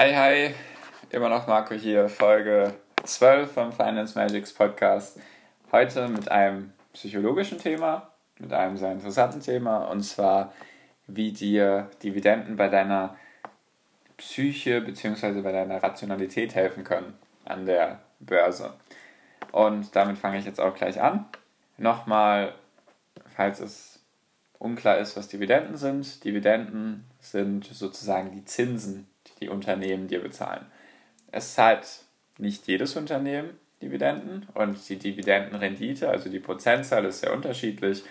Hi, hi, immer noch Marco hier, Folge 12 vom Finance Magics Podcast. Heute mit einem psychologischen Thema, mit einem sehr interessanten Thema und zwar, wie dir Dividenden bei deiner Psyche bzw. bei deiner Rationalität helfen können an der Börse. Und damit fange ich jetzt auch gleich an. Nochmal, falls es unklar ist, was Dividenden sind. Dividenden sind sozusagen die Zinsen, die Unternehmen dir bezahlen. Es zahlt nicht jedes Unternehmen Dividenden und die Dividendenrendite, also die Prozentzahl, ist sehr unterschiedlich.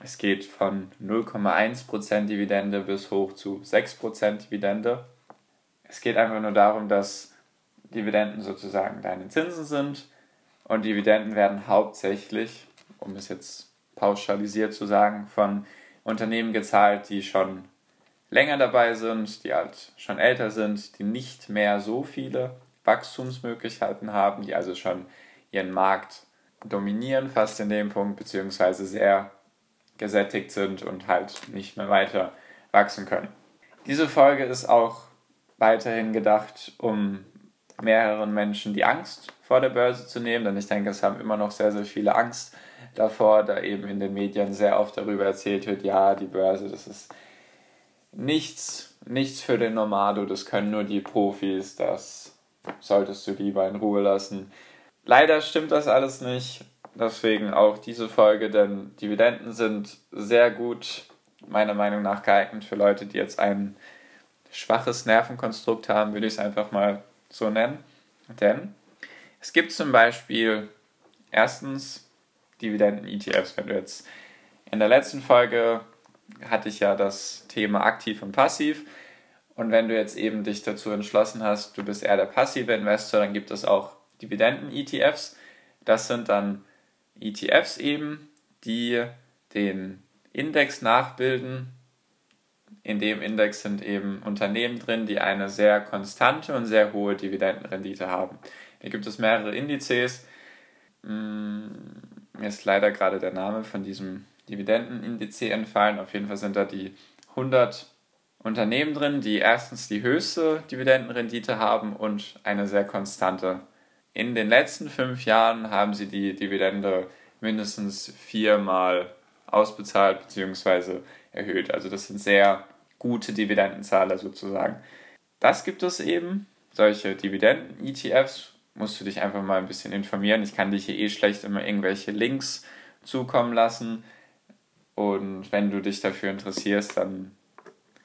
Es geht von 0,1% Dividende bis hoch zu 6% Dividende. Es geht einfach nur darum, dass Dividenden sozusagen deine Zinsen sind und Dividenden werden hauptsächlich, um es jetzt pauschalisiert zu sagen, von Unternehmen gezahlt, die schon länger dabei sind, die halt schon älter sind, die nicht mehr so viele Wachstumsmöglichkeiten haben, die also schon ihren Markt dominieren, fast in dem Punkt, beziehungsweise sehr gesättigt sind und halt nicht mehr weiter wachsen können. Diese Folge ist auch weiterhin gedacht, um mehreren Menschen die Angst vor der Börse zu nehmen, denn ich denke, es haben immer noch sehr, sehr viele Angst davor, da eben in den Medien sehr oft darüber erzählt wird, ja, die Börse, das ist nichts, nichts für den Nomado, das können nur die Profis, das solltest du lieber in Ruhe lassen. Leider stimmt das alles nicht, deswegen auch diese Folge, denn Dividenden sind sehr gut, meiner Meinung nach geeignet für Leute, die jetzt ein schwaches Nervenkonstrukt haben, würde ich es einfach mal so nennen. Denn es gibt zum Beispiel erstens Dividenden-ETFs, wenn du jetzt in der letzten Folge hatte ich ja das Thema aktiv und passiv. Und wenn du jetzt eben dich dazu entschlossen hast, du bist eher der passive Investor, dann gibt es auch Dividenden-ETFs. Das sind dann ETFs eben, die den Index nachbilden. In dem Index sind eben Unternehmen drin, die eine sehr konstante und sehr hohe Dividendenrendite haben. Da gibt es mehrere Indizes. Hm, mir ist leider gerade der Name von diesem Dividendenindiz entfallen. Auf jeden Fall sind da die 100 Unternehmen drin, die erstens die höchste Dividendenrendite haben und eine sehr konstante. In den letzten fünf Jahren haben sie die Dividende mindestens viermal ausbezahlt bzw. erhöht. Also das sind sehr gute Dividendenzahler sozusagen. Das gibt es eben, solche Dividenden-ETFs. Musst du dich einfach mal ein bisschen informieren. Ich kann dich hier eh schlecht immer irgendwelche Links zukommen lassen. Und wenn du dich dafür interessierst, dann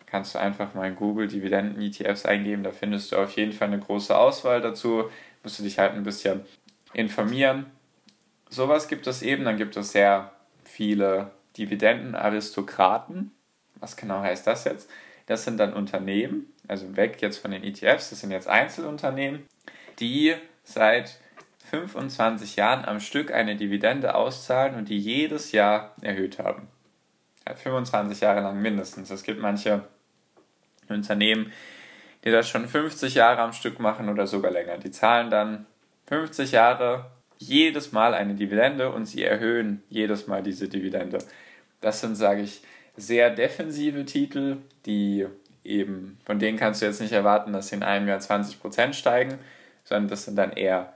kannst du einfach mal in Google Dividenden-ETFs eingeben. Da findest du auf jeden Fall eine große Auswahl dazu. Musst du dich halt ein bisschen informieren. Sowas gibt es eben. Dann gibt es sehr viele Dividendenaristokraten. Was genau heißt das jetzt? Das sind dann Unternehmen, also weg jetzt von den ETFs, das sind jetzt Einzelunternehmen, die seit 25 Jahren am Stück eine Dividende auszahlen und die jedes Jahr erhöht haben. 25 Jahre lang mindestens. Es gibt manche Unternehmen, die das schon 50 Jahre am Stück machen oder sogar länger. Die zahlen dann 50 Jahre jedes Mal eine Dividende und sie erhöhen jedes Mal diese Dividende. Das sind, sage ich, sehr defensive Titel, die eben, von denen kannst du jetzt nicht erwarten, dass sie in einem Jahr 20% steigen, sondern das sind dann eher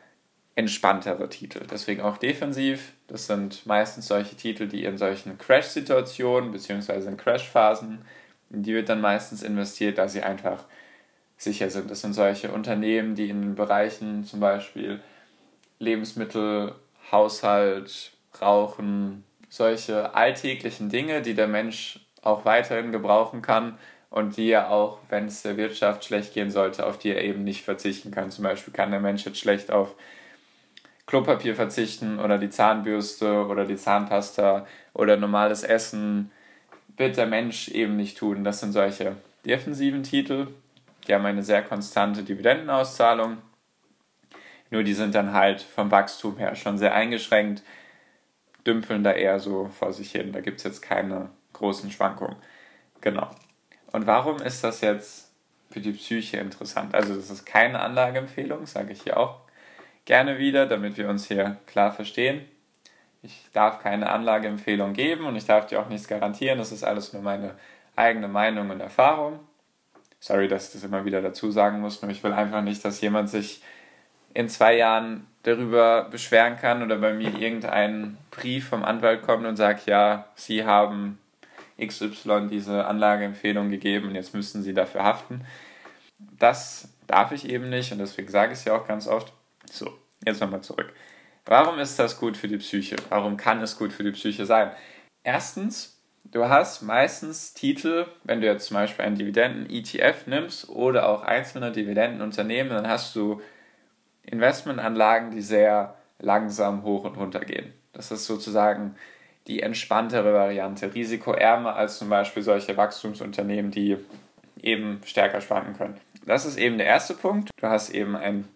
entspanntere Titel. Deswegen auch defensiv. Das sind meistens solche Titel, die in solchen Crash-Situationen bzw. in Crash-Phasen, in die wird dann meistens investiert, da sie einfach sicher sind. Das sind solche Unternehmen, die in den Bereichen zum Beispiel Lebensmittel, Haushalt, Rauchen, solche alltäglichen Dinge, die der Mensch auch weiterhin gebrauchen kann und die er auch, wenn es der Wirtschaft schlecht gehen sollte, auf die er eben nicht verzichten kann. Zum Beispiel kann der Mensch jetzt schlecht auf Klopapier verzichten oder die Zahnbürste oder die Zahnpasta oder normales Essen wird der Mensch eben nicht tun. Das sind solche defensiven Titel. die haben eine sehr konstante Dividendenauszahlung. Nur die sind dann halt vom Wachstum her schon sehr eingeschränkt, dümpeln da eher so vor sich hin. Da gibt es jetzt keine großen Schwankungen. Genau. Und warum ist das jetzt für die Psyche interessant? Also das ist keine Anlageempfehlung, sage ich hier auch gerne wieder, damit wir uns hier klar verstehen. Ich darf keine Anlageempfehlung geben und ich darf dir auch nichts garantieren. Das ist alles nur meine eigene Meinung und Erfahrung. Sorry, dass ich das immer wieder dazu sagen muss, nur ich will einfach nicht, dass jemand sich in zwei Jahren darüber beschweren kann oder bei mir irgendein Brief vom Anwalt kommt und sagt, ja, Sie haben XY diese Anlageempfehlung gegeben und jetzt müssen Sie dafür haften. Das darf ich eben nicht und deswegen sage ich es ja auch ganz oft. So, jetzt nochmal zurück. Warum ist das gut für die Psyche? Warum kann es gut für die Psyche sein? Erstens, du hast meistens Titel, wenn du jetzt zum Beispiel einen Dividenden-ETF nimmst oder auch einzelne Dividendenunternehmen, dann hast du Investmentanlagen, die sehr langsam hoch und runter gehen. Das ist sozusagen die entspanntere Variante, risikoärmer als zum Beispiel solche Wachstumsunternehmen, die eben stärker schwanken können. Das ist eben der erste Punkt. Du hast eben ein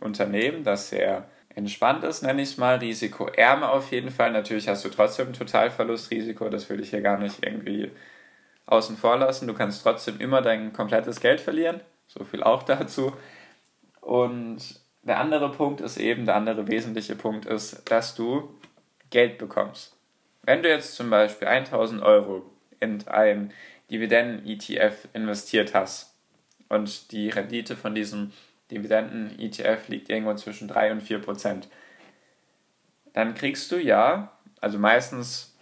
Unternehmen, das sehr entspannt ist, nenne ich es mal, risikoärmer auf jeden Fall. Natürlich hast du trotzdem ein Totalverlustrisiko, das will ich hier gar nicht irgendwie außen vor lassen. Du kannst trotzdem immer dein komplettes Geld verlieren, so viel auch dazu. Und der andere Punkt ist eben, der andere wesentliche Punkt ist, dass du Geld bekommst. Wenn du jetzt zum Beispiel 1000 Euro in ein Dividenden-ETF investiert hast und die Rendite von diesem Dividenden-ETF liegt irgendwo zwischen 3 und 4 Prozent. Dann kriegst du ja, also meistens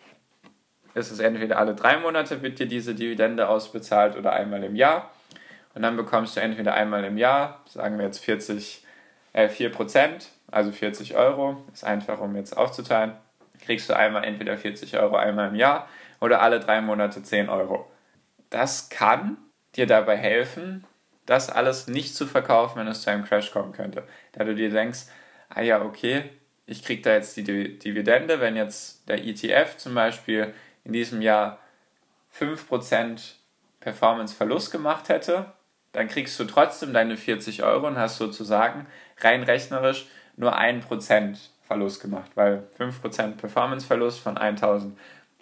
ist es entweder alle drei Monate wird dir diese Dividende ausbezahlt oder einmal im Jahr. Und dann bekommst du entweder einmal im Jahr, sagen wir jetzt 40, äh, 4 Prozent, also 40 Euro, ist einfach um jetzt aufzuteilen, kriegst du einmal entweder 40 Euro einmal im Jahr oder alle drei Monate 10 Euro. Das kann dir dabei helfen, das alles nicht zu verkaufen, wenn es zu einem Crash kommen könnte. Da du dir denkst, ah ja, okay, ich kriege da jetzt die Dividende, wenn jetzt der ETF zum Beispiel in diesem Jahr 5% Performance-Verlust gemacht hätte, dann kriegst du trotzdem deine 40 Euro und hast sozusagen rein rechnerisch nur 1% Verlust gemacht, weil 5% Performance-Verlust von 1000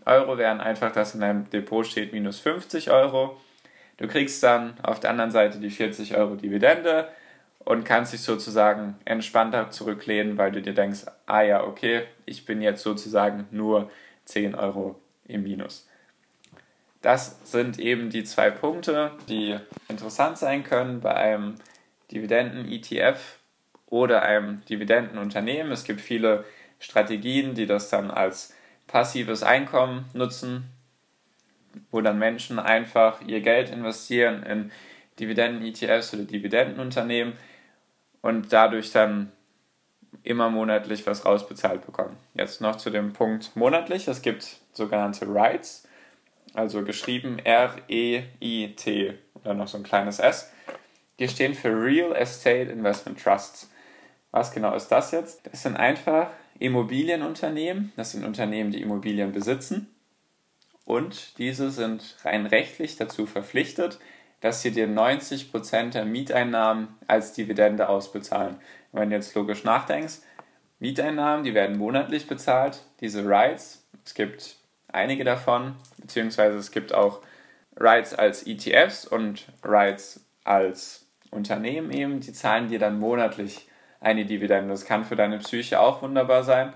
Euro wären einfach, dass in deinem Depot steht minus 50 Euro Du kriegst dann auf der anderen Seite die 40 Euro Dividende und kannst dich sozusagen entspannter zurücklehnen, weil du dir denkst, ah ja, okay, ich bin jetzt sozusagen nur 10 Euro im Minus. Das sind eben die zwei Punkte, die interessant sein können bei einem Dividenden-ETF oder einem Dividendenunternehmen. Es gibt viele Strategien, die das dann als passives Einkommen nutzen wo dann Menschen einfach ihr Geld investieren in Dividenden-ETFs oder Dividendenunternehmen und dadurch dann immer monatlich was rausbezahlt bekommen. Jetzt noch zu dem Punkt monatlich. Es gibt sogenannte REITs, also geschrieben R-E-I-T oder noch so ein kleines S. Die stehen für Real Estate Investment Trusts. Was genau ist das jetzt? Das sind einfach Immobilienunternehmen. Das sind Unternehmen, die Immobilien besitzen und diese sind rein rechtlich dazu verpflichtet, dass sie dir 90% der Mieteinnahmen als Dividende ausbezahlen. wenn du jetzt logisch nachdenkst, Mieteinnahmen, die werden monatlich bezahlt, diese Rights, es gibt einige davon, beziehungsweise es gibt auch Rights als ETFs und Rights als Unternehmen eben, die zahlen dir dann monatlich eine Dividende. Das kann für deine Psyche auch wunderbar sein.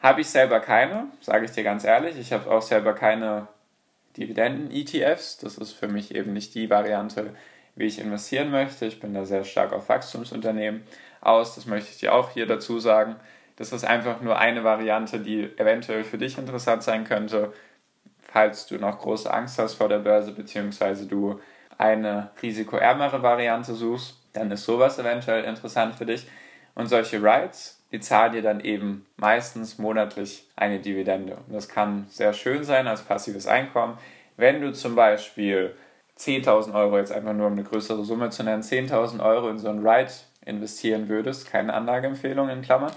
Habe ich selber keine, sage ich dir ganz ehrlich. Ich habe auch selber keine Dividenden-ETFs. Das ist für mich eben nicht die Variante, wie ich investieren möchte. Ich bin da sehr stark auf Wachstumsunternehmen aus. Das möchte ich dir auch hier dazu sagen. Das ist einfach nur eine Variante, die eventuell für dich interessant sein könnte, falls du noch große Angst hast vor der Börse, beziehungsweise du eine risikoärmere Variante suchst, dann ist sowas eventuell interessant für dich. Und solche Rights, die zahlen dir dann eben meistens monatlich eine Dividende. Und das kann sehr schön sein als passives Einkommen. Wenn du zum Beispiel 10.000 Euro, jetzt einfach nur um eine größere Summe zu nennen, 10.000 Euro in so ein Ride investieren würdest, keine Anlageempfehlung in Klammern,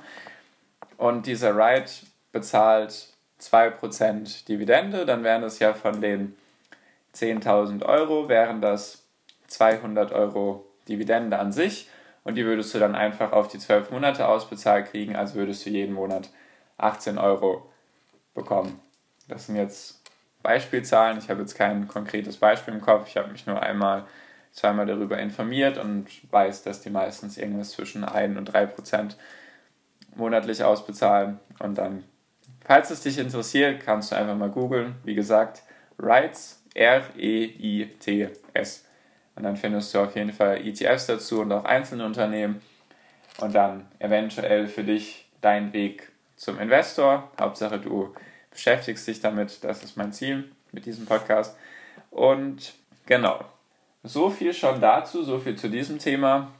und dieser Ride bezahlt 2% Dividende, dann wären das ja von den 10.000 Euro, wären das 200 Euro Dividende an sich und die würdest du dann einfach auf die 12 Monate ausbezahlt kriegen, also würdest du jeden Monat 18 Euro bekommen. Das sind jetzt Beispielzahlen. Ich habe jetzt kein konkretes Beispiel im Kopf. Ich habe mich nur einmal, zweimal darüber informiert und weiß, dass die meistens irgendwas zwischen 1 und 3 Prozent monatlich ausbezahlen. Und dann, falls es dich interessiert, kannst du einfach mal googeln. Wie gesagt, REITs, R-E-I-T-S. Und dann findest du auf jeden Fall ETFs dazu und auch einzelne Unternehmen. Und dann eventuell für dich dein Weg zum Investor. Hauptsache, du beschäftigst dich damit. Das ist mein Ziel mit diesem Podcast. Und genau, so viel schon dazu, so viel zu diesem Thema.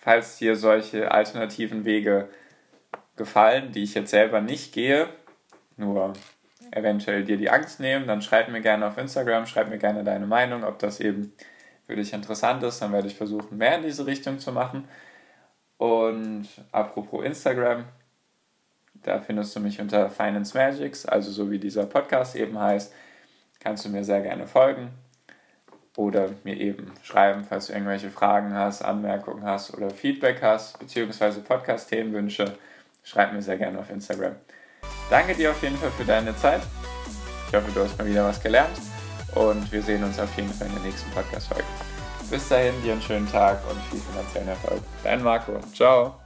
Falls dir solche alternativen Wege gefallen, die ich jetzt selber nicht gehe, nur eventuell dir die Angst nehmen, dann schreib mir gerne auf Instagram, schreib mir gerne deine Meinung, ob das eben für dich interessant ist, dann werde ich versuchen, mehr in diese Richtung zu machen. Und apropos Instagram, da findest du mich unter Finance Magics, also so wie dieser Podcast eben heißt. Kannst du mir sehr gerne folgen oder mir eben schreiben, falls du irgendwelche Fragen hast, Anmerkungen hast oder Feedback hast, beziehungsweise Podcast-Themenwünsche. Schreib mir sehr gerne auf Instagram. Danke dir auf jeden Fall für deine Zeit. Ich hoffe, du hast mal wieder was gelernt und wir sehen uns auf jeden Fall in der nächsten Podcast-Folge. Bis dahin, dir einen schönen Tag und viel finanziellen Erfolg. Dein Marco. Ciao.